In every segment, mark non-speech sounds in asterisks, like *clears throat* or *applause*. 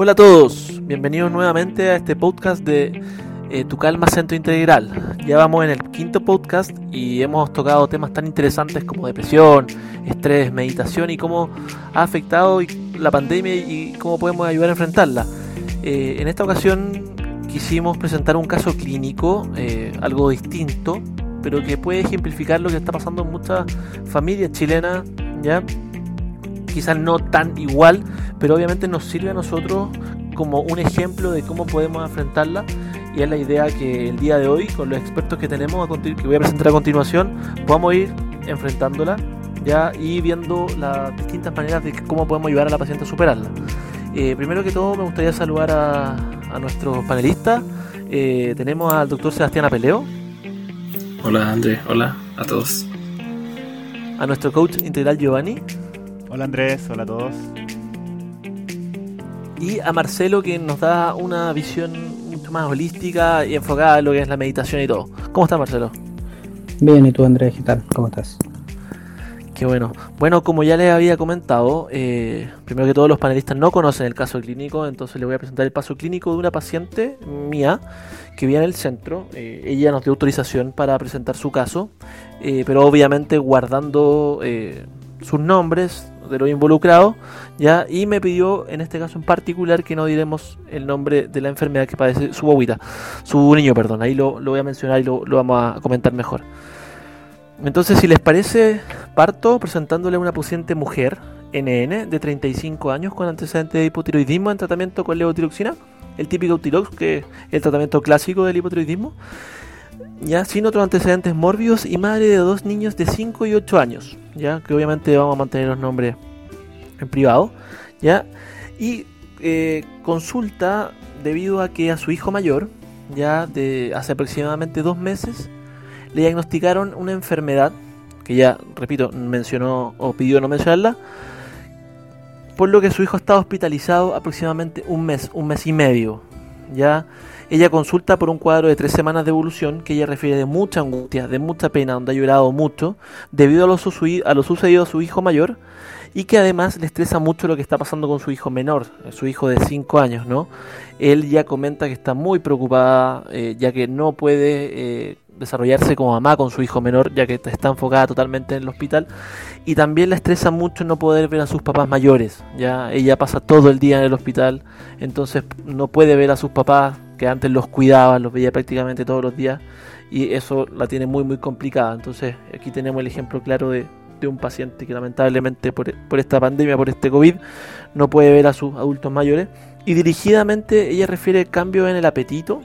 Hola a todos, bienvenidos nuevamente a este podcast de eh, Tu Calma Centro Integral. Ya vamos en el quinto podcast y hemos tocado temas tan interesantes como depresión, estrés, meditación y cómo ha afectado la pandemia y cómo podemos ayudar a enfrentarla. Eh, en esta ocasión quisimos presentar un caso clínico, eh, algo distinto, pero que puede ejemplificar lo que está pasando en muchas familias chilenas, ¿ya? Quizás no tan igual, pero obviamente nos sirve a nosotros como un ejemplo de cómo podemos enfrentarla y es la idea que el día de hoy con los expertos que tenemos que voy a presentar a continuación podamos ir enfrentándola ya y viendo las distintas maneras de cómo podemos ayudar a la paciente a superarla. Eh, primero que todo me gustaría saludar a, a nuestros panelistas. Eh, tenemos al doctor Sebastián Apeleo. Hola Andrés, hola a todos. A nuestro coach integral Giovanni. Hola Andrés, hola a todos. Y a Marcelo que nos da una visión mucho más holística y enfocada en lo que es la meditación y todo. ¿Cómo estás Marcelo? Bien, ¿y tú Andrés? ¿Qué tal? ¿Cómo estás? Qué bueno. Bueno, como ya les había comentado, eh, primero que todos los panelistas no conocen el caso clínico, entonces les voy a presentar el caso clínico de una paciente mía que vive en el centro. Eh, ella nos dio autorización para presentar su caso, eh, pero obviamente guardando sus nombres de los involucrados, ¿ya? Y me pidió, en este caso en particular, que no diremos el nombre de la enfermedad que padece su bobita, su niño, perdón, ahí lo, voy a mencionar y lo, vamos a comentar mejor. Entonces, si les parece, parto presentándole a una paciente mujer, NN, de 35 años, con antecedentes de hipotiroidismo en tratamiento con levotiroxina, el típico Utirox, que es el tratamiento clásico del hipotiroidismo, ya sin otros antecedentes mórbidos y madre de dos niños de 5 y 8 años, ya que obviamente vamos a mantener los nombres en privado, ya y eh, consulta debido a que a su hijo mayor, ya de hace aproximadamente dos meses, le diagnosticaron una enfermedad que ya, repito, mencionó o pidió no mencionarla, por lo que su hijo está hospitalizado aproximadamente un mes, un mes y medio, ya ella consulta por un cuadro de tres semanas de evolución que ella refiere de mucha angustia, de mucha pena, donde ha llorado mucho debido a lo, a lo sucedido a su hijo mayor y que además le estresa mucho lo que está pasando con su hijo menor, su hijo de 5 años, ¿no? Él ya comenta que está muy preocupada eh, ya que no puede eh, desarrollarse como mamá con su hijo menor ya que está enfocada totalmente en el hospital y también le estresa mucho no poder ver a sus papás mayores, ya ella pasa todo el día en el hospital, entonces no puede ver a sus papás que antes los cuidaba, los veía prácticamente todos los días y eso la tiene muy muy complicada. Entonces aquí tenemos el ejemplo claro de, un paciente que lamentablemente por, esta pandemia, por este COVID, no puede ver a sus adultos mayores. Y dirigidamente ella refiere cambios en el apetito.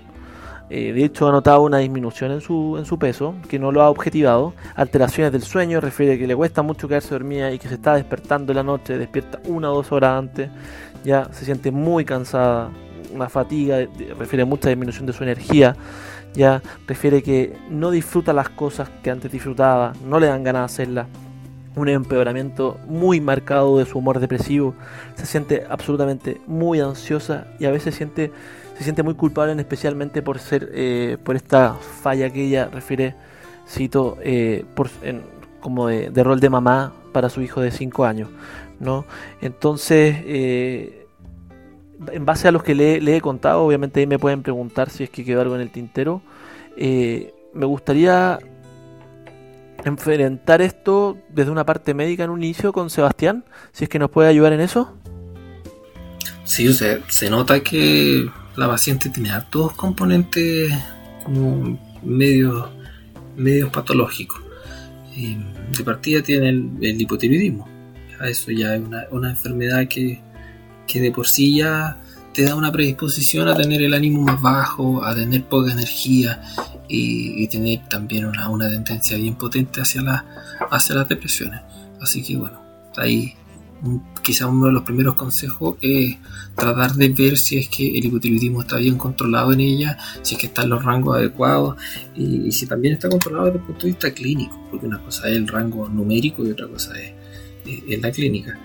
Eh, de hecho ha notado una disminución en su, en su peso, que no lo ha objetivado. Alteraciones del sueño, refiere que le cuesta mucho quedarse dormida y que se está despertando en la noche, despierta una o dos horas antes. Ya se siente muy cansada, una fatiga, refiere mucha disminución de su energía, ya refiere que no disfruta las cosas que antes disfrutaba, no le dan ganas de hacerlas, un empeoramiento muy marcado de su humor depresivo, se siente absolutamente muy ansiosa y a veces siente, se siente muy culpable, especialmente por ser eh, por esta falla que ella refiere, cito, eh, por, como de, de, rol de mamá para su hijo de 5 años, ¿no? Entonces, eh, en base a los que le, he contado, obviamente ahí me pueden preguntar si es que quedó algo en el tintero. Eh, me gustaría enfrentar esto desde una parte médica en un inicio con Sebastián, si es que nos puede ayudar en eso. Sí, o sea, se nota que la paciente tiene todos componentes como medios, medios patológicos. De partida tiene el, el hipotiroidismo. Eso ya es una enfermedad que que de por sí ya te da una predisposición a tener el ánimo más bajo, a tener poca energía y, tener también una, una, tendencia bien potente hacia, la, hacia las depresiones. Así que bueno, ahí quizá uno de los primeros consejos es tratar de ver si es que el hipotiroidismo está bien controlado en ella, si es que está en los rangos adecuados y, si también está controlado desde el punto de vista clínico, porque una cosa es el rango numérico y otra cosa es, es la clínica.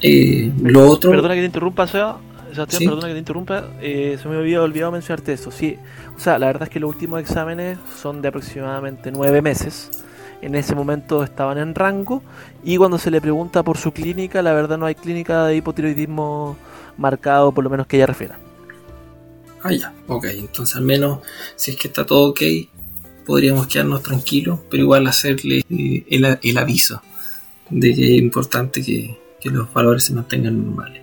Eh, lo otro. Perdona que te interrumpa, Seba. Sebastián, perdona que te interrumpa. Eh, se me había olvidado mencionarte eso. Sí, o sea, la verdad es que los últimos exámenes son de aproximadamente nueve meses. en ese momento estaban en rango y cuando se le pregunta por su clínica, la verdad no hay clínica de hipotiroidismo marcado, por lo menos que ella refiera. Ah, ya, ok, entonces al menos si es que está todo ok, podríamos quedarnos tranquilos, pero igual hacerle eh, el, aviso de que es importante que, los valores se mantengan normales.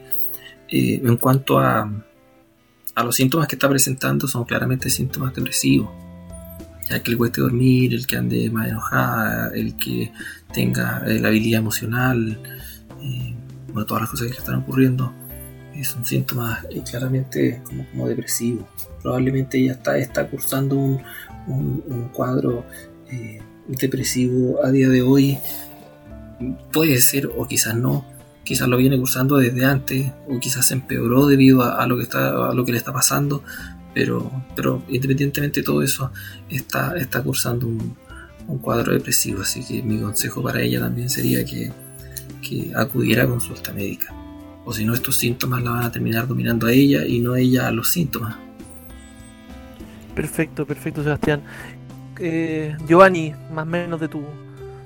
Eh, en cuanto a, a los síntomas que está presentando, son claramente síntomas depresivos ya que le cueste dormir, el que ande más enojada, el que tenga eh, la habilidad emocional, eh, bueno, todas las cosas que están ocurriendo, eh, son síntomas claramente como, como, depresivos. Probablemente ella está, está cursando un, un, cuadro depresivo a día de hoy. Puede ser o quizás no, quizás lo viene cursando desde antes o quizás se empeoró debido a, lo que está a lo que le está pasando pero, pero independientemente de todo eso, está, está cursando un, cuadro depresivo, así que mi consejo para ella también sería que, acudiera a consulta médica. O si no, estos síntomas la van a terminar dominando a ella y no ella a los síntomas. Perfecto, perfecto, Sebastián. Eh, Giovanni, más o menos de tu,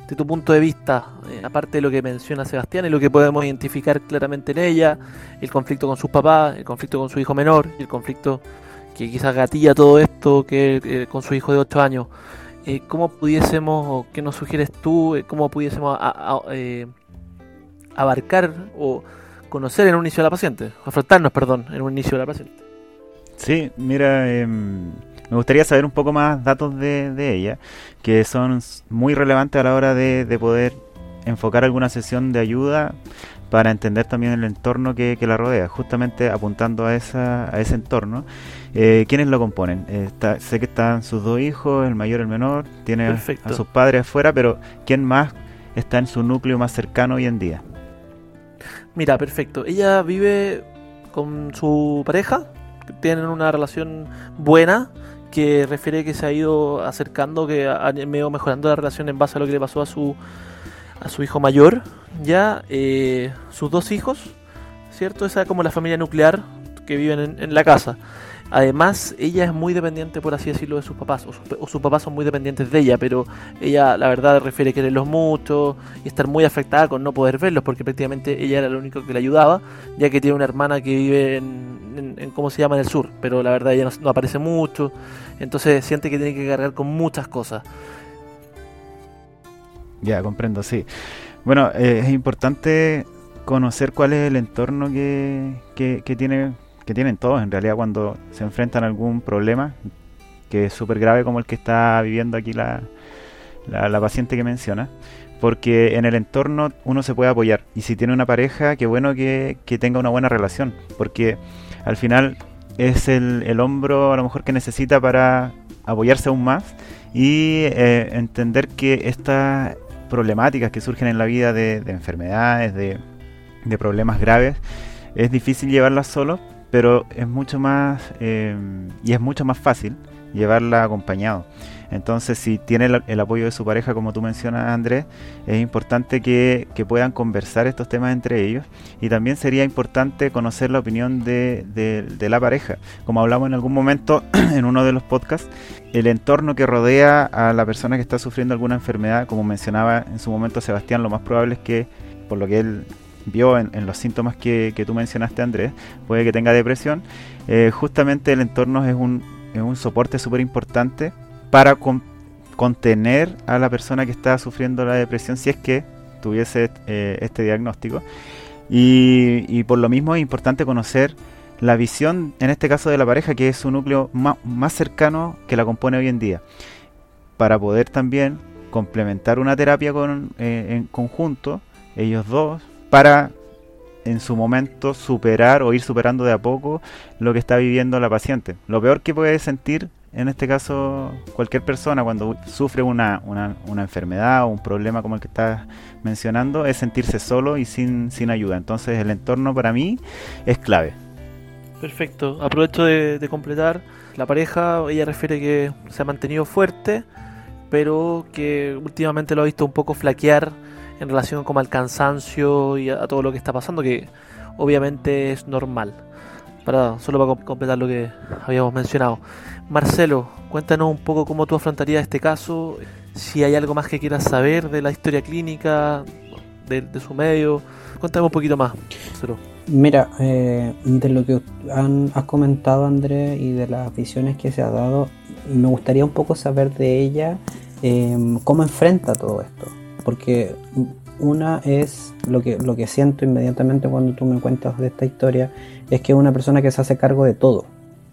de tu punto de vista, eh, aparte de lo que menciona Sebastián y lo que podemos identificar claramente en ella, el conflicto con sus papás, el conflicto con su hijo menor, el conflicto que quizás gatilla todo esto que eh, con su hijo de 8 años, eh, ¿cómo pudiésemos, o qué nos sugieres tú, cómo pudiésemos abarcar o conocer en un inicio a la paciente, afrontarnos, perdón, en un inicio de la paciente? Sí, mira, em, me gustaría saber un poco más datos de, ella, que son muy relevantes a la hora de, de poder enfocar alguna sesión de ayuda para entender también el entorno que, la rodea, justamente apuntando a, esa, a ese entorno. Eh, ¿Quiénes lo componen? Eh, sé que están sus dos hijos, el mayor y el menor, tiene a, sus padres afuera, pero ¿quién más está en su núcleo más cercano hoy en día? Mira, perfecto. Ella vive con su pareja, tienen una relación buena, que refiere que se ha ido acercando, que ha ido mejorando la relación en base a lo que le pasó a su a su hijo mayor, ya eh, sus dos hijos, ¿cierto? Esa es como la familia nuclear que viven en, la casa. Además, ella es muy dependiente, por así decirlo, de sus papás, o, sus papás son muy dependientes de ella, pero ella, la verdad, refiere quererlos mucho y estar muy afectada con no poder verlos, porque prácticamente ella era lo único que le ayudaba, ya que tiene una hermana que vive en, ¿cómo se llama?, en el sur, pero la verdad ella no, no aparece mucho, entonces siente que tiene que cargar con muchas cosas. Ya, comprendo, sí. Bueno, eh, es importante conocer cuál es el entorno que, que, tiene, que tienen todos en realidad cuando se enfrentan a algún problema que es súper grave como el que está viviendo aquí la, la, paciente que menciona. Porque en el entorno uno se puede apoyar. Y si tiene una pareja, qué bueno que, que tenga una buena relación. Porque al final es el, el, hombro a lo mejor que necesita para apoyarse aún más y eh, entender que esta problemáticas que surgen en la vida de, enfermedades, de, problemas graves, es difícil llevarlas solo, pero es mucho más eh, y es mucho más fácil llevarla acompañado. Entonces, si tiene el, apoyo de su pareja, como tú mencionas, Andrés, es importante que, puedan conversar estos temas entre ellos. Y también sería importante conocer la opinión de, la pareja. Como hablamos en algún momento *clears throat* en uno de los podcasts, el entorno que rodea a la persona que está sufriendo alguna enfermedad, como mencionaba en su momento Sebastián, lo más probable es que, por lo que él vio en, los síntomas que, tú mencionaste, Andrés, puede que tenga depresión. Eh, justamente el entorno es un, es un soporte súper importante para contener a la persona que está sufriendo la depresión si es que tuviese eh, este diagnóstico. Y, por lo mismo es importante conocer la visión, en este caso de la pareja, que es su núcleo más, cercano que la compone hoy en día, para poder también complementar una terapia con, eh, en conjunto, ellos dos, para en su momento superar o ir superando de a poco lo que está viviendo la paciente. Lo peor que puede sentir en este caso cualquier persona cuando sufre una, una, enfermedad o un problema como el que estás mencionando es sentirse solo y sin, sin ayuda. Entonces el entorno para mí es clave. Perfecto. Aprovecho de, completar. La pareja, ella refiere que se ha mantenido fuerte, pero que últimamente lo ha visto un poco flaquear en relación como al cansancio y a todo lo que está pasando, que obviamente es normal. para solo para completar lo que habíamos mencionado. Marcelo, cuéntanos un poco cómo tú afrontarías este caso, si hay algo más que quieras saber de la historia clínica, de, su medio. Cuéntame un poquito más, Marcelo. Mira, eh, de lo que han, has comentado, André, y de las visiones que se ha dado, me gustaría un poco saber de ella em, cómo enfrenta todo esto. Porque una es lo que, lo que siento inmediatamente cuando tú me cuentas de esta historia, es que es una persona que se hace cargo de todo.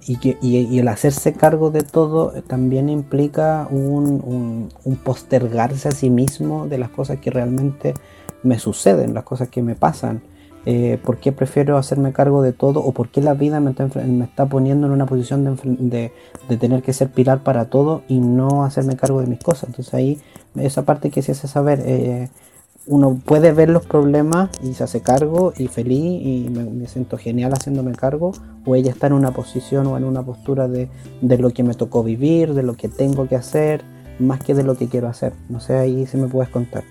Y, que, y, el hacerse cargo de todo también implica un, un, postergarse a sí mismo de las cosas que realmente me suceden, las cosas que me pasan. Eh, ¿Por qué prefiero hacerme cargo de todo? ¿O por qué la vida me está, me está poniendo en una posición de, de, de, tener que ser pilar para todo y no hacerme cargo de mis cosas? Entonces ahí esa parte que se hace saber. Eh, uno puede ver los problemas y se hace cargo y feliz y me, siento genial haciéndome cargo, o ella está en una posición o en una postura de, lo que me tocó vivir, de lo que tengo que hacer, más que de lo que quiero hacer. No sé, ahí si me puedes contar.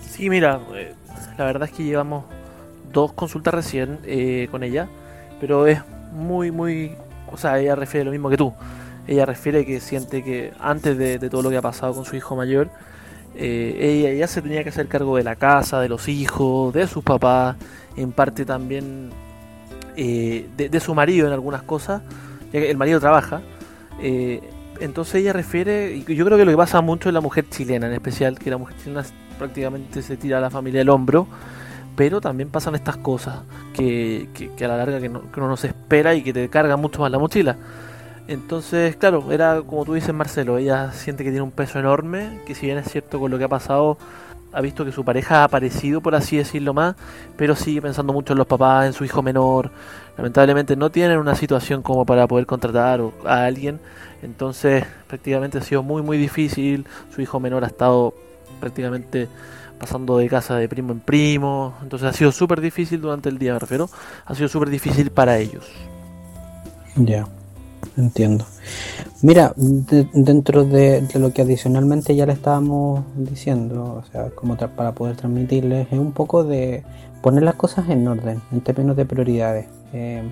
Sí, mira, eh, la verdad es que llevamos dos consultas recién eh, con ella, pero es muy, muy... O sea, ella refiere lo mismo que tú. Ella refiere que siente que antes de todo lo que ha pasado con su hijo mayor, eh, ella ya se tenía que hacer cargo de la casa, de los hijos, de sus papás, en parte también eh, de, su marido en algunas cosas, ya que el marido trabaja. Eh, entonces ella refiere, y yo creo que lo que pasa mucho en la mujer chilena en especial, que la mujer chilena prácticamente se tira a la familia del hombro, pero también pasan estas cosas que, a la larga que, que uno no se espera y que te carga mucho más la mochila. Entonces, claro, era como tú dices, Marcelo, ella siente que tiene un peso enorme, que si bien es cierto con lo que ha pasado, ha visto que su pareja ha aparecido, por así decirlo más, pero sigue pensando mucho en los papás, en su hijo menor. Lamentablemente no tienen una situación como para poder contratar a alguien, entonces prácticamente ha sido muy muy difícil. Su hijo menor ha estado prácticamente pasando de casa de primo en primo, entonces ha sido súper difícil durante el día, me refiero, ha sido súper difícil para ellos. Ya entiendo. Mira, dentro de, lo que adicionalmente ya le estábamos diciendo, o sea, como para poder transmitirles, es un poco de poner las cosas en orden, en términos de prioridades. Eh,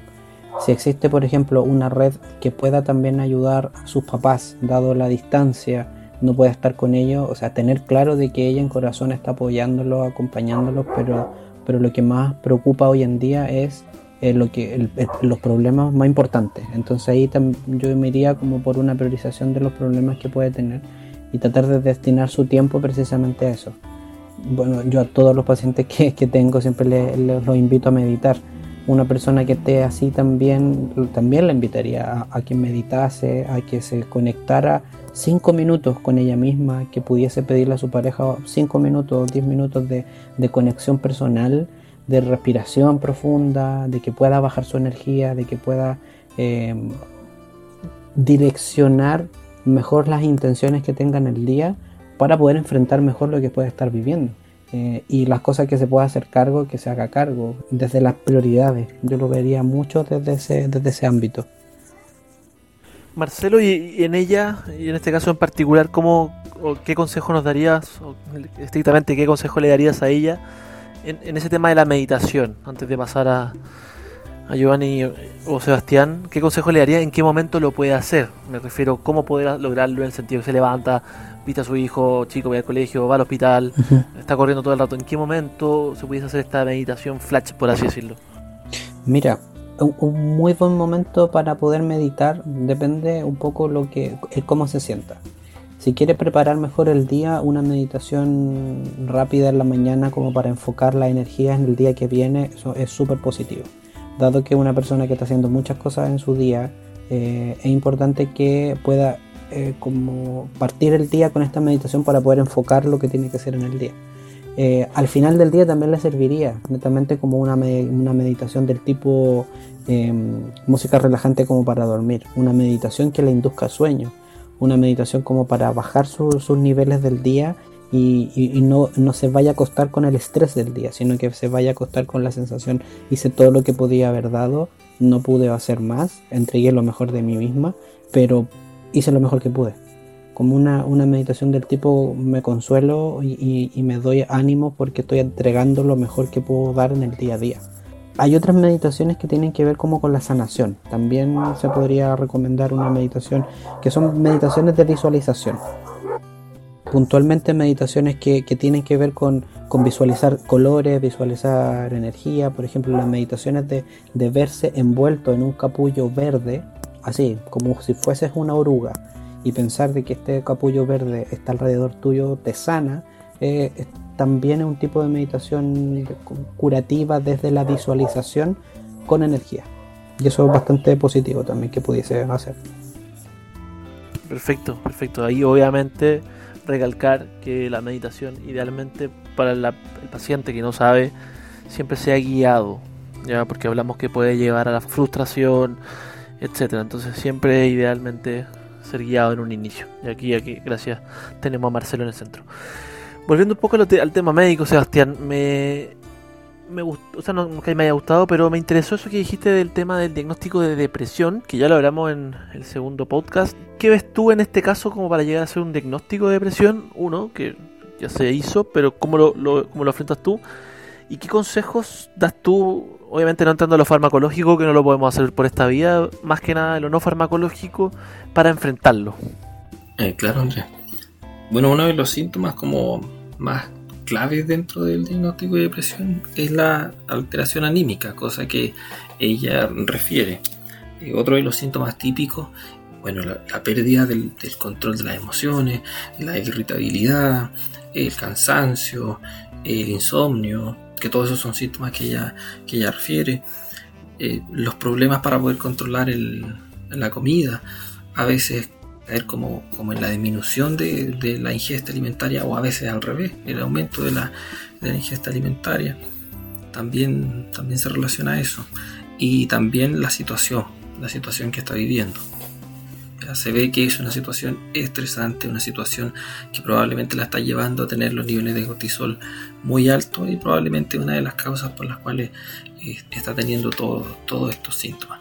si existe, por ejemplo, una red que pueda también ayudar a sus papás, dado la distancia, no puede estar con ellos, o sea, tener claro de que ella en corazón está apoyándolos, acompañándolos, pero, pero lo que más preocupa hoy en día es lo que, los problemas más importantes. Entonces ahí yo me iría como por una priorización de los problemas que puede tener y tratar de destinar su tiempo precisamente a eso. Bueno, yo a todos los pacientes que, que tengo siempre les, los invito a meditar. Una persona que esté así también, también la invitaría a, que meditase, a que se conectara cinco minutos con ella misma, que pudiese pedirle a su pareja cinco minutos, diez minutos de, de conexión personal de respiración profunda, de que pueda bajar su energía, de que pueda eh, direccionar mejor las intenciones que tenga en el día para poder enfrentar mejor lo que puede estar viviendo. Eh, y las cosas que se pueda hacer cargo, que se haga cargo, desde las prioridades. Yo lo vería mucho desde ese, desde ese ámbito. Marcelo, y, en ella, y en este caso en particular, ¿cómo, ¿qué consejo nos darías, o estrictamente qué consejo le darías a ella en, ese tema de la meditación, antes de pasar a, a Giovanni o Sebastián, ¿qué consejo le daría? ¿En qué momento lo puede hacer? Me refiero, ¿cómo poder lograrlo en el sentido que se levanta, viste a su hijo, chico, va al colegio, va al hospital, está corriendo todo el rato? ¿En qué momento se pudiese hacer esta meditación flash, por así decirlo? Mira, un, muy buen momento para poder meditar depende un poco lo que, cómo se sienta. Si quieres preparar mejor el día, una meditación rápida en la mañana como para enfocar la energía en el día que viene, eso es súper positivo. Dado que una persona que está haciendo muchas cosas en su día, eh, es importante que pueda eh, como partir el día con esta meditación para poder enfocar lo que tiene que hacer en el día. Eh, al final del día también le serviría, netamente como una, una meditación del tipo em, música relajante como para dormir, una meditación que le induzca sueño una meditación como para bajar sus niveles del día y, no, no, se vaya a acostar con el estrés del día, sino que se vaya a acostar con la sensación, hice todo lo que podía haber dado, no pude hacer más, entregué lo mejor de mí misma, pero hice lo mejor que pude. Como una, una meditación del tipo me consuelo y, y, me doy ánimo porque estoy entregando lo mejor que puedo dar en el día a día. Hay otras meditaciones que tienen que ver como con la sanación. También se podría recomendar una meditación que son meditaciones de visualización. Puntualmente meditaciones que, tienen que ver con, visualizar colores, visualizar energía. Por ejemplo, las meditaciones de, verse envuelto en un capullo verde, así, como si fueses una oruga, y pensar de que este capullo verde está alrededor tuyo, te sana. Eh, también es un tipo de meditación curativa desde la visualización con energía. Y eso es bastante positivo también que pudiese hacer. Perfecto, perfecto. Ahí obviamente recalcar que la meditación idealmente para el paciente que no sabe siempre sea guiado, ya porque hablamos que puede llevar a la frustración, etcétera. Entonces siempre idealmente ser guiado en un inicio. Y aquí, aquí, gracias, tenemos a Marcelo en el centro. Volviendo un poco al, tema médico, Sebastián, me, me gustó, o sea, no, que me haya gustado, pero me interesó eso que dijiste del tema del diagnóstico de depresión, que ya lo hablamos en el segundo podcast. ¿Qué ves tú en este caso como para llegar a hacer un diagnóstico de depresión? Uno, que ya se hizo, pero ¿cómo lo, lo, cómo lo afrontas tú? ¿Y qué consejos das tú? Obviamente no entrando a lo farmacológico, que no lo podemos hacer por esta vía, más que nada lo no farmacológico, para enfrentarlo. Eh, claro, Andrés. Bueno, uno de los síntomas como más claves dentro del diagnóstico de depresión es la alteración anímica, cosa que ella refiere. Eh, otro de los síntomas típicos, bueno, la, pérdida del, control de las emociones, la irritabilidad, el cansancio, el insomnio, que todos esos son síntomas que ella, que ella refiere. Eh, los problemas para poder controlar la comida, a veces caer como, como en la disminución de, la ingesta alimentaria o a veces al revés, el aumento de la, ingesta alimentaria. También, también se relaciona a eso. Y también la situación, la situación que está viviendo. se ve que es una situación estresante, una situación que probablemente la está llevando a tener los niveles de cortisol muy altos y probablemente una de las causas por las cuales eh, está teniendo todos estos síntomas.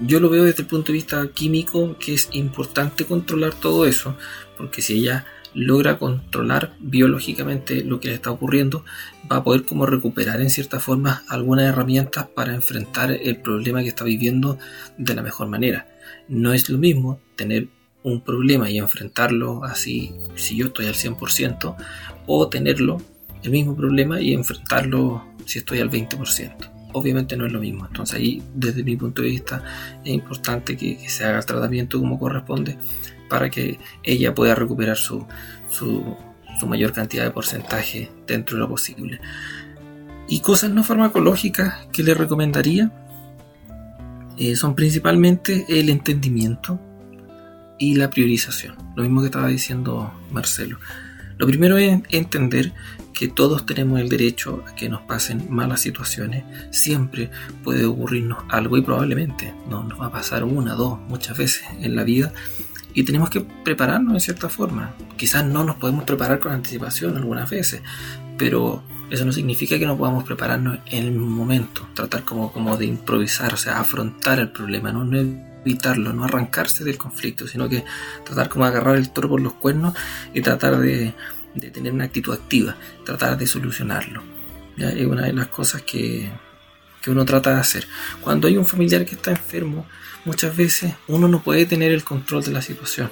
Yo lo veo desde el punto de vista químico que es importante controlar todo eso, porque si ella logra controlar biológicamente lo que está ocurriendo, va a poder como recuperar en cierta forma algunas herramientas para enfrentar el problema que está viviendo de la mejor manera. No es lo mismo tener un problema y enfrentarlo así, si yo estoy al 100%, o tenerlo, el mismo problema, y enfrentarlo si estoy al 20% obviamente no es lo mismo. Entonces ahí, desde mi punto de vista, es importante que, se haga el tratamiento como corresponde para que ella pueda recuperar su, su, mayor cantidad de porcentaje dentro de lo posible. Y cosas no farmacológicas que le recomendaría eh, son principalmente el entendimiento y la priorización. Lo mismo que estaba diciendo Marcelo. Lo primero es entender que todos tenemos el derecho a que nos pasen malas situaciones. Siempre puede ocurrirnos algo y probablemente no nos va a pasar una, dos, muchas veces en la vida. Y tenemos que prepararnos de cierta forma. Quizás no nos podemos preparar con anticipación algunas veces, pero eso no significa que no podamos prepararnos en el momento, tratar como, como de improvisar, o sea, afrontar el problema, no, no evitarlo, no arrancarse del conflicto, sino que tratar como de agarrar el toro por los cuernos y tratar de, tener una actitud activa, tratar de solucionarlo. Es una de las cosas que, que uno trata de hacer. Cuando hay un familiar que está enfermo, muchas veces uno no puede tener el control de la situación,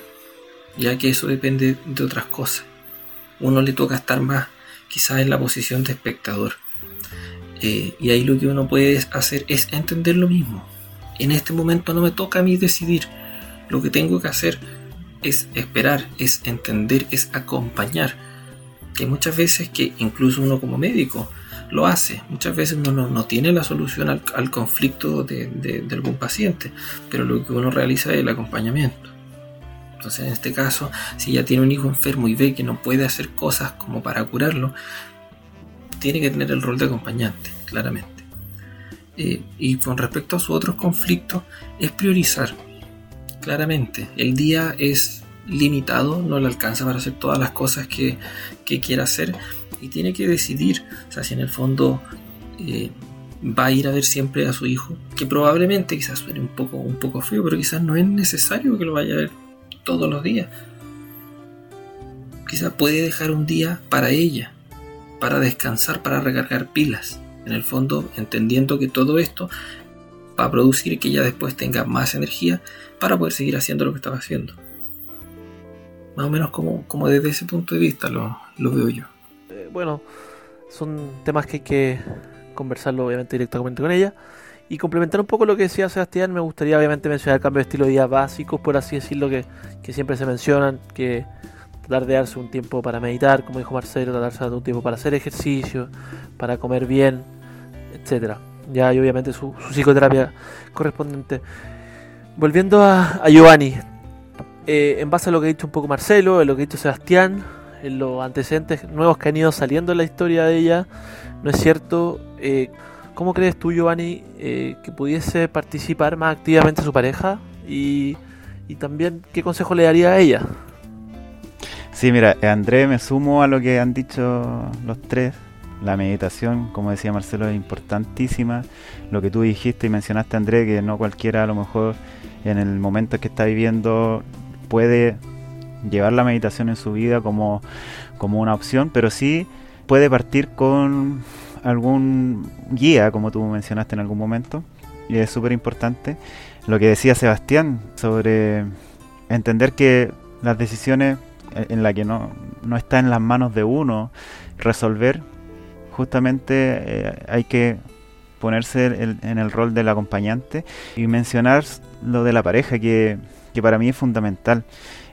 ya que eso depende de otras cosas. Uno le toca estar más quizás en la posición de espectador. Eh, y ahí lo que uno puede hacer es entender lo mismo. En este momento no me toca a mí decidir. Lo que tengo que hacer es esperar, es entender, es acompañar que muchas veces que incluso uno como médico lo hace, muchas veces uno no, tiene la solución al, conflicto de, algún paciente, pero lo que uno realiza es el acompañamiento. Entonces en este caso, si ya tiene un hijo enfermo y ve que no puede hacer cosas como para curarlo, tiene que tener el rol de acompañante, claramente. Eh, y con respecto a sus otros conflictos, es priorizar, claramente. El día es limitado, no le alcanza para hacer todas las cosas que, que quiera hacer y tiene que decidir, o sea, si en el fondo eh, va a ir a ver siempre a su hijo, que probablemente quizás suene un poco, un poco feo, pero quizás no es necesario que lo vaya a ver todos los días. Quizás puede dejar un día para ella, para descansar, para recargar pilas. En el fondo, entendiendo que todo esto va a producir que ella después tenga más energía para poder seguir haciendo lo que estaba haciendo. Más o menos como, como desde ese punto de vista lo, lo veo yo. Eh, bueno, son temas que hay que conversarlo obviamente directamente con ella. Y complementar un poco lo que decía Sebastián, me gustaría obviamente mencionar el cambio de estilo de vida básicos, por así decirlo, que, que siempre se mencionan, que tratar de darse un tiempo para meditar, como dijo Marcelo, tratarse de un tiempo para hacer ejercicio, para comer bien, etcétera. Ya y obviamente su, su psicoterapia correspondiente. Volviendo a, a Giovanni, eh, en base a lo que ha dicho un poco Marcelo, en lo que ha dicho Sebastián, en los antecedentes nuevos que han ido saliendo en la historia de ella, ¿no es cierto? Eh, ¿Cómo crees tú, Giovanni, eh, que pudiese participar más activamente su pareja? Y, y también, ¿qué consejo le daría a ella? Sí, mira, André, me sumo a lo que han dicho los tres. La meditación, como decía Marcelo, es importantísima. Lo que tú dijiste y mencionaste, André, que no cualquiera a lo mejor en el momento que está viviendo puede llevar la meditación en su vida como, como una opción, pero sí puede partir con algún guía, como tú mencionaste en algún momento, y es súper importante. Lo que decía Sebastián sobre entender que las decisiones en las que no, no está en las manos de uno resolver, justamente eh, hay que ponerse el, en el rol del acompañante y mencionar lo de la pareja, que, que para mí es fundamental.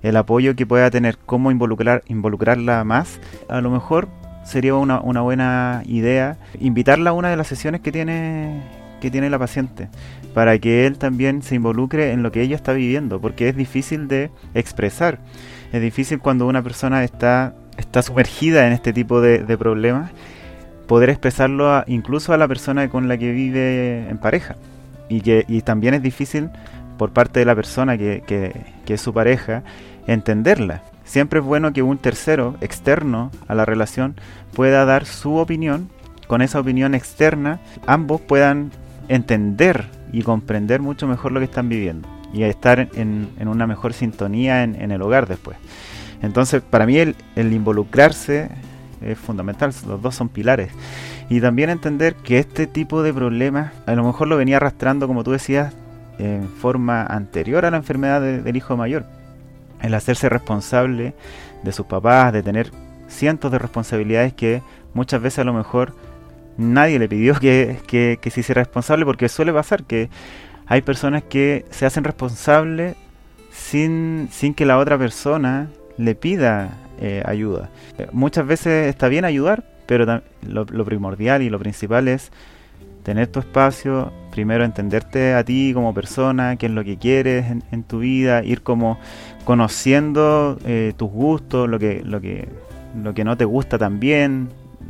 El apoyo que pueda tener, cómo involucrar, involucrarla más, a lo mejor sería una, una buena idea invitarla a una de las sesiones que tiene que tiene la paciente para que él también se involucre en lo que ella está viviendo porque es difícil de expresar es difícil cuando una persona está está sumergida en este tipo de, problemas poder expresarlo a, incluso a la persona con la que vive en pareja y que y también es difícil por parte de la persona que, que es su pareja entenderla Siempre es bueno que un tercero externo a la relación pueda dar su opinión. Con esa opinión externa, ambos puedan entender y comprender mucho mejor lo que están viviendo y estar en, en una mejor sintonía en, en, el hogar después. Entonces, para mí el, involucrarse es fundamental, los dos son pilares. Y también entender que este tipo de problemas a lo mejor lo venía arrastrando, como tú decías, en forma anterior a la enfermedad de, del hijo mayor el hacerse responsable de sus papás, de tener cientos de responsabilidades que muchas veces a lo mejor nadie le pidió que, que, que se hiciera responsable porque suele pasar que hay personas que se hacen responsables sin, sin que la otra persona le pida eh, ayuda. Muchas veces está bien ayudar, pero lo, lo primordial y lo principal es tener tu espacio, primero entenderte a ti como persona, qué es lo que quieres en, tu vida, ir como conociendo eh, tus gustos, lo que, lo, que, lo que no te gusta también,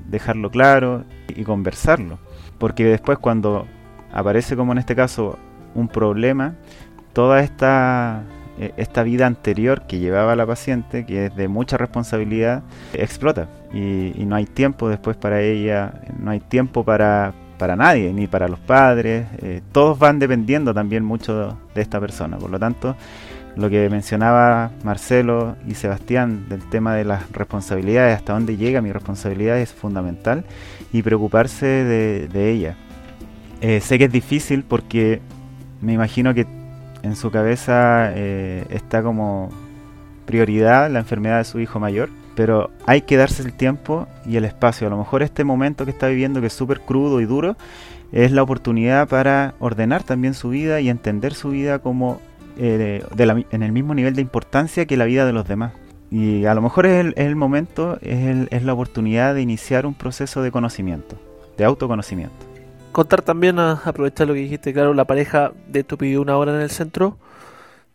dejarlo claro y conversarlo. Porque después cuando aparece como en este caso un problema, toda esta, eh, esta vida anterior que llevaba la paciente, que es de mucha responsabilidad, explota. Y, no hay tiempo después para ella, no hay tiempo para, para nadie, ni para los padres. Eh, todos van dependiendo también mucho de esta persona. Por lo tanto, lo que mencionaba Marcelo y Sebastián del tema de las responsabilidades, hasta dónde llega mi responsabilidad es fundamental y preocuparse de, de ella. Eh, sé que es difícil porque me imagino que en su cabeza eh, está como prioridad la enfermedad de su hijo mayor, pero hay que darse el tiempo y el espacio. A lo mejor este momento que está viviendo, que es súper crudo y duro, es la oportunidad para ordenar también su vida y entender su vida como eh, de la, en el mismo nivel de importancia que la vida de los demás. Y a lo mejor es el, es el momento, es, el, es, la oportunidad de iniciar un proceso de conocimiento, de autoconocimiento. Contar también, a aprovechar lo que dijiste, claro, la pareja de esto pidió una hora en el centro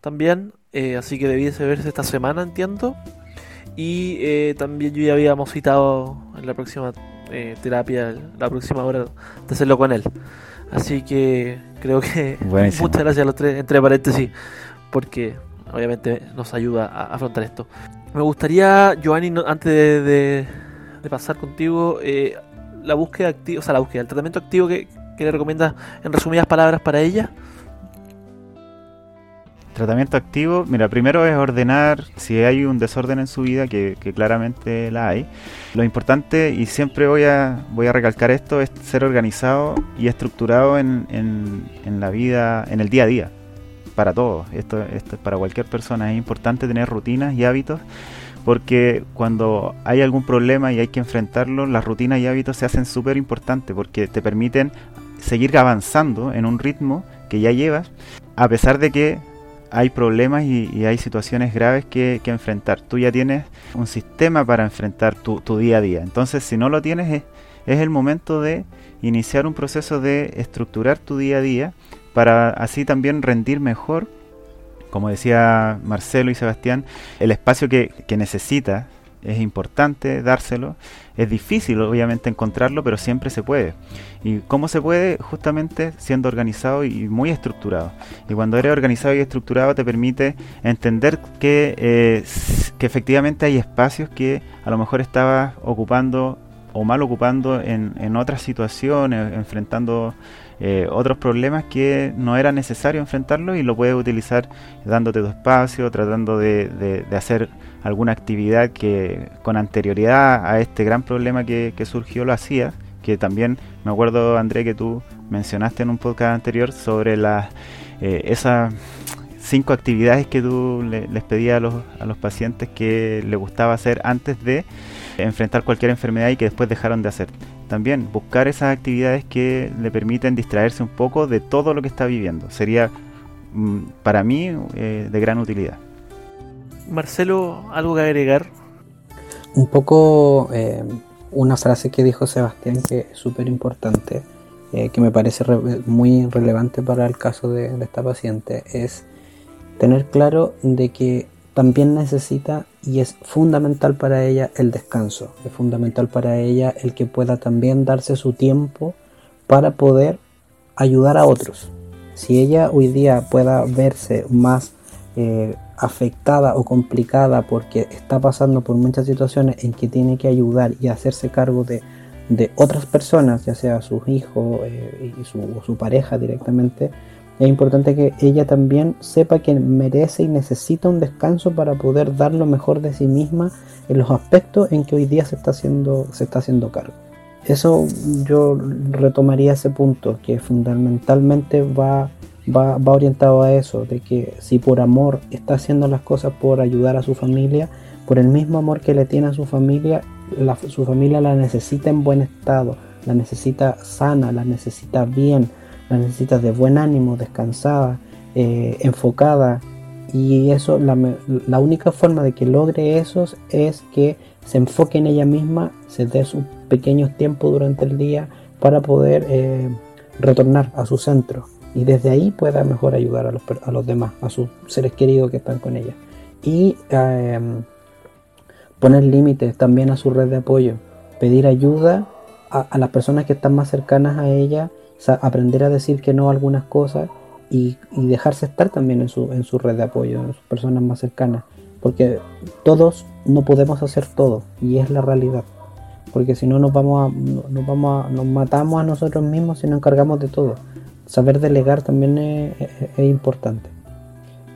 también, eh, así que debiese verse esta semana, entiendo. Y eh, también yo ya habíamos citado en la próxima eh, terapia, la próxima hora, de hacerlo con él. Así que creo que *laughs* Buenísimo. muchas gracias a los tres, entre paréntesis, porque obviamente nos ayuda a afrontar esto. Me gustaría, Giovanni, no, antes de, de, de, pasar contigo, eh, la búsqueda activa, o sea, la búsqueda, el tratamiento activo que, que le recomiendas en resumidas palabras para ella. tratamiento activo, mira, primero es ordenar si hay un desorden en su vida, que, claramente la hay. Lo importante, y siempre voy a, voy a recalcar esto, es ser organizado y estructurado en, en, la vida, en el día a día, para todos. Esto, esto es para cualquier persona. Es importante tener rutinas y hábitos porque cuando hay algún problema y hay que enfrentarlo, las rutinas y hábitos se hacen súper importantes porque te permiten seguir avanzando en un ritmo que ya llevas, a pesar de que hay problemas y, hay situaciones graves que, enfrentar. Tú ya tienes un sistema para enfrentar tu, día a día. Entonces, si no lo tienes, es, es el momento de iniciar un proceso de estructurar tu día a día para así también rendir mejor como decía Marcelo y Sebastián, el espacio que, que necesita es importante dárselo. Es difícil, obviamente, encontrarlo, pero siempre se puede. ¿Y cómo se puede? Justamente siendo organizado y muy estructurado. Y cuando eres organizado y estructurado te permite entender que, eh, que efectivamente hay espacios que a lo mejor estabas ocupando o mal ocupando en, en otras situaciones, enfrentando eh, otros problemas que no era necesario enfrentarlo y lo puedes utilizar dándote tu espacio, tratando de, hacer alguna actividad que con anterioridad a este gran problema que, surgió lo hacía, que también me acuerdo André que tú mencionaste en un podcast anterior sobre las eh, esas cinco actividades que tú les pedías a los, a los pacientes que le gustaba hacer antes de enfrentar cualquier enfermedad y que después dejaron de hacer también buscar esas actividades que le permiten distraerse un poco de todo lo que está viviendo. Sería mm, para mí eh, de gran utilidad. Marcelo, ¿algo que agregar? Un poco eh, una frase que dijo Sebastián que es súper importante, eh, que me parece muy relevante para el caso de esta paciente, es tener claro de que también necesita y es fundamental para ella el descanso, es fundamental para ella el que pueda también darse su tiempo para poder ayudar a otros. Si ella hoy día pueda verse más eh, afectada o complicada porque está pasando por muchas situaciones en que tiene que ayudar y hacerse cargo de, otras personas, ya sea sus hijos eh, su, su pareja directamente, es importante que ella también sepa que merece y necesita un descanso para poder dar lo mejor de sí misma en los aspectos en que hoy día se está haciendo, se está haciendo cargo. Eso yo retomaría ese punto, que fundamentalmente va, va, va orientado a eso, de que si por amor está haciendo las cosas por ayudar a su familia, por el mismo amor que le tiene a su familia, su familia la necesita en buen estado, la necesita sana, la necesita bien, la necesitas de buen ánimo, descansada, eh, enfocada. Y eso, la, única forma de que logre eso es que se enfoque en ella misma, se dé sus pequeños tiempos durante el día para poder eh, retornar a su centro y desde ahí pueda mejor ayudar a los, a los demás, a sus seres queridos que están con ella. Y em, poner límites también a su red de apoyo, pedir ayuda a, las personas que están más cercanas a ella aprender a decir que no a algunas cosas y, dejarse estar también en su, en su red de apoyo, en sus personas más cercanas. Porque todos no podemos hacer todo y es la realidad. Porque si no nos vamos a, nos vamos a, nos matamos a nosotros mismos si nos encargamos de todo. Saber delegar también es, importante.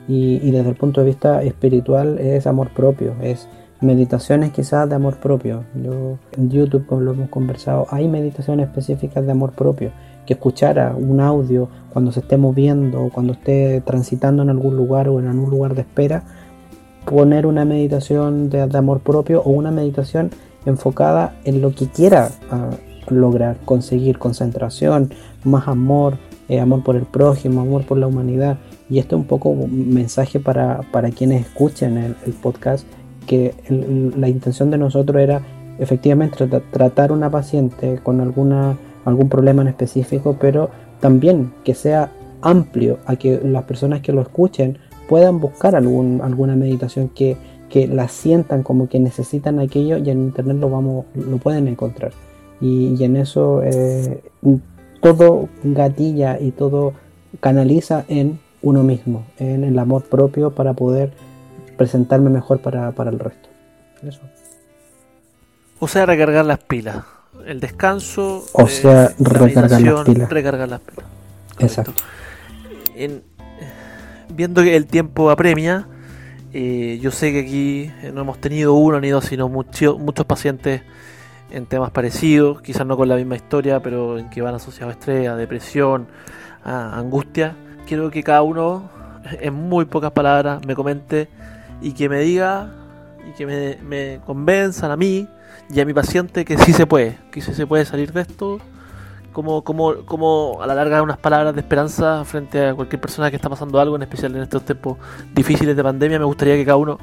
Y, desde el punto de vista espiritual es amor propio, es meditaciones quizás de amor propio. Yo en YouTube, como lo hemos conversado, hay meditaciones específicas de amor propio que escuchara un audio cuando se esté moviendo o cuando esté transitando en algún lugar o en algún lugar de espera, poner una meditación de, amor propio o una meditación enfocada en lo que quiera ah, lograr, conseguir concentración, más amor, eh, amor por el prójimo, amor por la humanidad. Y esto es un poco un mensaje para, quienes escuchen el, podcast, que la intención de nosotros era efectivamente tratar una paciente con alguna algún problema en específico, pero también que sea amplio a que las personas que lo escuchen puedan buscar algún, alguna meditación que, que la sientan como que necesitan aquello y en internet lo vamos lo pueden encontrar. Y, en eso eh, todo gatilla y todo canaliza en uno mismo en el amor propio para poder presentarme mejor para, para el resto. Eso. O sea recargar las pilas el descanso. O sea, recargar las pilas. Recargar las pilas. Exacto. En, viendo que el tiempo apremia, eh, yo sé que aquí no hemos tenido uno ni dos, sino muchos pacientes en temas parecidos, quizás no con la misma historia, pero en que van asociados a estrés, a depresión, a angustia. Quiero que cada uno, *laughs* en muy pocas palabras, me comente y que me diga y que me, me convenzan a mí y a mi paciente que sí se puede, que sí se puede salir de esto como, como, como a la larga unas palabras de esperanza frente a cualquier persona que está pasando algo, en especial en estos tiempos difíciles de pandemia. Me gustaría que cada uno,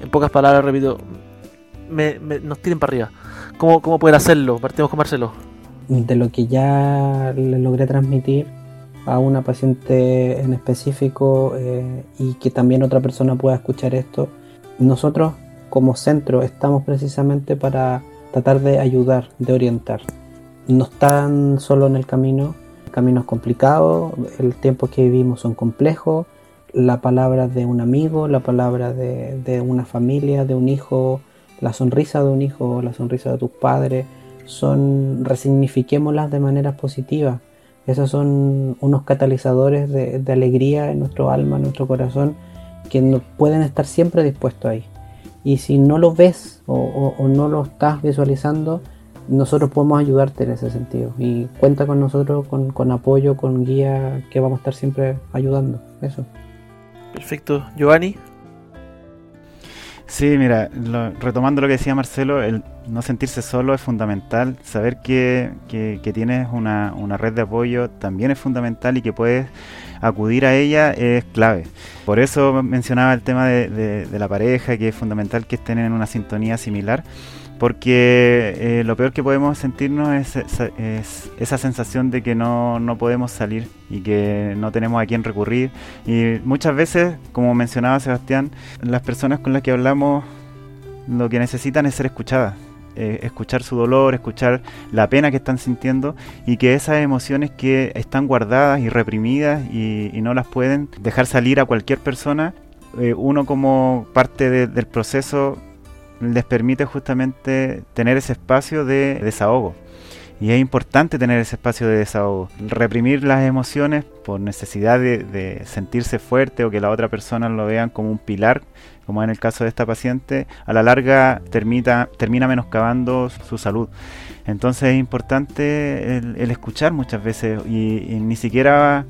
en pocas palabras, repito, me, nos tiren para arriba. ¿Cómo, ¿Cómo poder hacerlo? Partimos con Marcelo. De lo que ya le logré transmitir a una paciente en específico eh, y que también otra persona pueda escuchar esto, nosotros como centro estamos precisamente para tratar de ayudar, de orientar no están solo en el camino, el camino es complicado, el tiempo que vivimos son complejos, la palabra de un amigo, la palabra de, una familia, de un hijo, la sonrisa de un hijo, la sonrisa de tus padres, son, resignifiquémoslas de manera positiva. Esos son unos catalizadores de, alegría en nuestro alma, en nuestro corazón, que pueden estar siempre dispuestos ahí. Y si no lo ves o no lo estás visualizando, nosotros podemos ayudarte en ese sentido. Y cuenta con nosotros, con, apoyo, con guía, que vamos a estar siempre ayudando. Eso. Perfecto. Giovanni. Sí, mira, retomando lo que decía Marcelo, el no sentirse solo es fundamental, saber que, que, tienes una, una, red de apoyo también es fundamental y que puedes acudir a ella es clave. Por eso mencionaba el tema de, la pareja, que es fundamental que estén en una sintonía similar porque eh, lo peor que podemos sentirnos es, esa sensación de que no, podemos salir y que no tenemos a quién recurrir. Y muchas veces, como mencionaba Sebastián, las personas con las que hablamos lo que necesitan es ser escuchadas. Eh, escuchar su dolor, escuchar la pena que están sintiendo y que esas emociones que están guardadas y reprimidas y, no las pueden dejar salir a cualquier persona, eh, uno como parte del proceso les permite justamente tener ese espacio de desahogo. Y es importante tener ese espacio de desahogo. Reprimir las emociones por necesidad de, sentirse fuerte o que la otra persona lo vean como un pilar, como en el caso de esta paciente, a la larga termina, termina menoscabando su salud. Entonces es importante el, escuchar muchas veces y, ni siquiera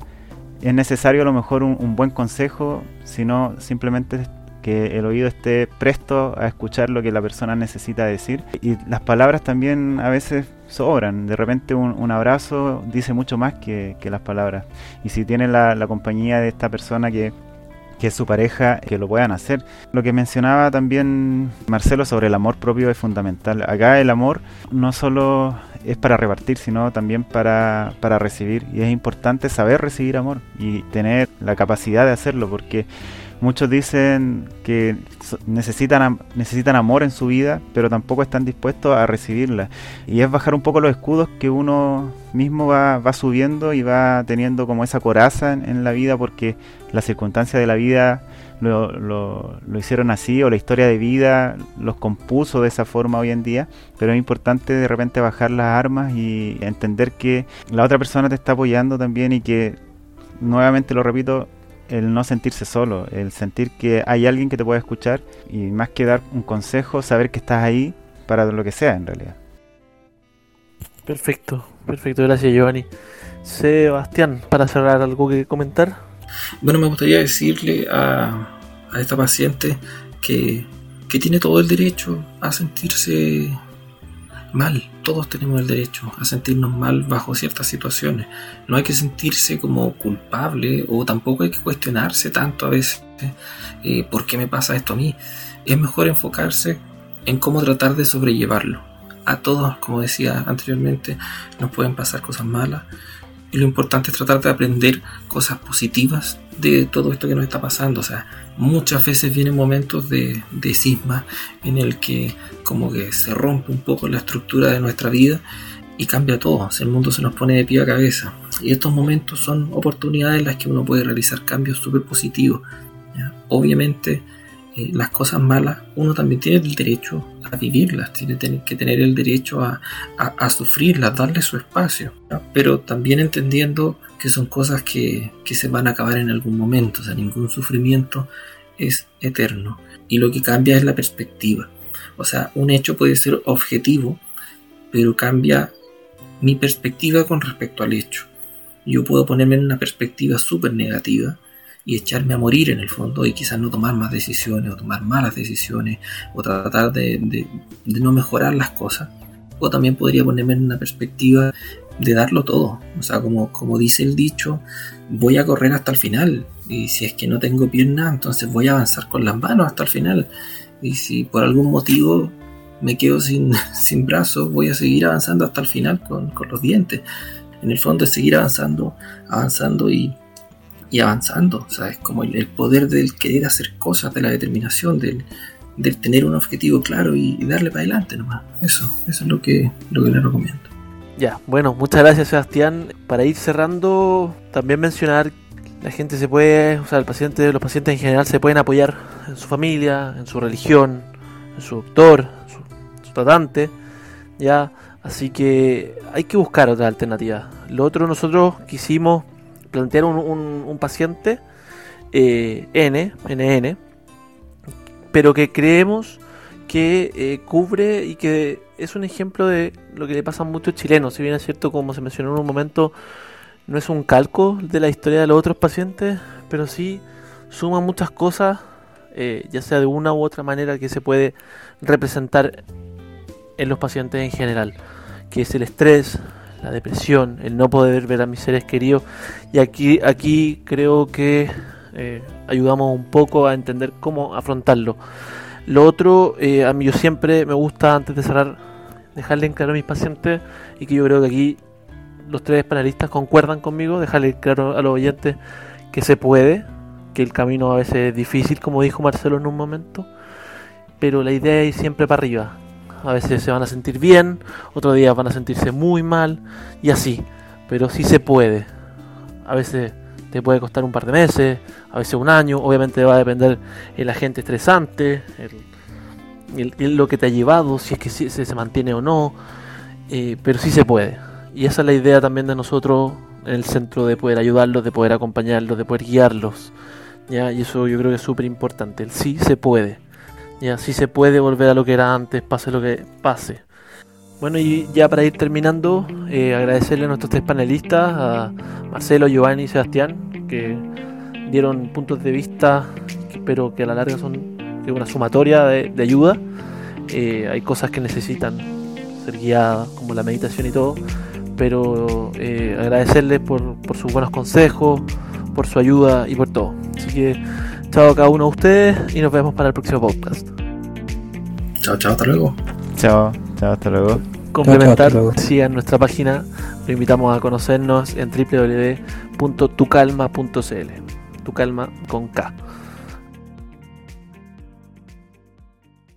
es necesario a lo mejor un, un buen consejo, sino simplemente que el oído esté presto a escuchar lo que la persona necesita decir. Y las palabras también a veces sobran. De repente un, abrazo dice mucho más que, las palabras. Y si tiene la, compañía de esta persona que, que es su pareja, que lo puedan hacer. Lo que mencionaba también Marcelo sobre el amor propio es fundamental. Acá el amor no solo es para repartir, sino también para, para recibir. Y es importante saber recibir amor y tener la capacidad de hacerlo, porque Muchos dicen que necesitan, necesitan amor en su vida, pero tampoco están dispuestos a recibirla. Y es bajar un poco los escudos que uno mismo va, va subiendo y va teniendo como esa coraza en, la vida porque las circunstancias de la vida lo, lo, lo, hicieron así o la historia de vida los compuso de esa forma hoy en día, pero es importante de repente bajar las armas y entender que la otra persona te está apoyando también y que, nuevamente lo repito, el no sentirse solo, el sentir que hay alguien que te puede escuchar y más que dar un consejo, saber que estás ahí para lo que sea en realidad. Perfecto, perfecto, gracias Giovanni. Sebastián, para cerrar, ¿algo que comentar? Bueno, me gustaría decirle a, a esta paciente que, que tiene todo el derecho a sentirse mal. Todos tenemos el derecho a sentirnos mal bajo ciertas situaciones. No hay que sentirse como culpable o tampoco hay que cuestionarse tanto a veces eh, por qué me pasa esto a mí. Es mejor enfocarse en cómo tratar de sobrellevarlo. A todos, como decía anteriormente, nos pueden pasar cosas malas y lo importante es tratar de aprender cosas positivas de todo esto que nos está pasando. O sea, muchas veces vienen momentos de, de cisma en el que como que se rompe un poco la estructura de nuestra vida y cambia todo. el mundo se nos pone de pie a cabeza. Y estos momentos son oportunidades en las que uno puede realizar cambios súper positivos. Obviamente, eh, las cosas malas, uno también tiene el derecho a vivirlas, tiene que tener el derecho a, a, sufrirlas, darle su espacio, pero también entendiendo que son cosas que, que se van a acabar en algún momento, o sea, ningún sufrimiento es eterno. Y lo que cambia es la perspectiva. O sea, un hecho puede ser objetivo, pero cambia mi perspectiva con respecto al hecho. Yo puedo ponerme en una perspectiva súper negativa y echarme a morir en el fondo y quizás no tomar más decisiones o tomar malas decisiones o tratar de, no mejorar las cosas. O también podría ponerme en una perspectiva de darlo todo. O sea, como dice el dicho, voy a correr hasta el final. Y si es que no tengo piernas, entonces voy a avanzar con las manos hasta el final. Y si por algún motivo me quedo sin, *laughs* sin brazos, voy a seguir avanzando hasta el final con, con los dientes. En el fondo es seguir avanzando, avanzando y, y avanzando. O sea, es como el, poder del querer hacer cosas, de la determinación, del, del tener un objetivo claro y, darle para adelante nomás. Eso, eso es lo que, lo que le recomiendo. Ya, bueno, muchas gracias Sebastián. Para ir cerrando, también mencionar la gente se puede, o sea, el paciente, los pacientes en general se pueden apoyar en su familia, en su religión, en su doctor, su, su tratante, ya, así que hay que buscar otra alternativa. Lo otro nosotros quisimos plantear un, un, paciente eh, N, NN, pero que creemos que eh, cubre y que es un ejemplo de lo que le pasa a muchos chilenos. Si bien es cierto, como se mencionó en un momento, no es un calco de la historia de los otros pacientes, pero sí suma muchas cosas, eh, ya sea de una u otra manera que se puede representar en los pacientes en general, que es el estrés, la depresión, el no poder ver a mis seres queridos. Y aquí, aquí creo que eh, ayudamos un poco a entender cómo afrontarlo. Lo otro, eh, a mí yo siempre me gusta, antes de cerrar, dejarle en claro a mis pacientes, y que yo creo que aquí los tres panelistas concuerdan conmigo, dejarle claro a los oyentes que se puede, que el camino a veces es difícil, como dijo Marcelo en un momento, pero la idea es ir siempre para arriba. A veces se van a sentir bien, otros días van a sentirse muy mal, y así, pero sí se puede. A veces te puede costar un par de meses, a veces un año, obviamente va a depender el agente estresante, el, lo que te ha llevado, si es que se, se mantiene o no, eh, pero sí se puede. Y esa es la idea también de nosotros en el centro de poder ayudarlos, de poder acompañarlos, de poder guiarlos. ¿ya? Y eso yo creo que es súper importante, el sí se puede. ¿ya? Sí se puede volver a lo que era antes, pase lo que pase. Bueno, y ya para ir terminando, eh, agradecerle a nuestros tres panelistas, a Marcelo, Giovanni y Sebastián, que dieron puntos de vista que espero que a la larga son una sumatoria de, ayuda. Eh, hay cosas que necesitan ser guiadas, como la meditación y todo, pero eh, agradecerles por, por sus buenos consejos, por su ayuda y por todo. Así que chao a cada uno de ustedes y nos vemos para el próximo podcast. Chao, chao, hasta luego. Chao, chao, hasta luego. Complementar, sigan nuestra página, lo invitamos a conocernos en www.tucalma.cl. Tu calma con K.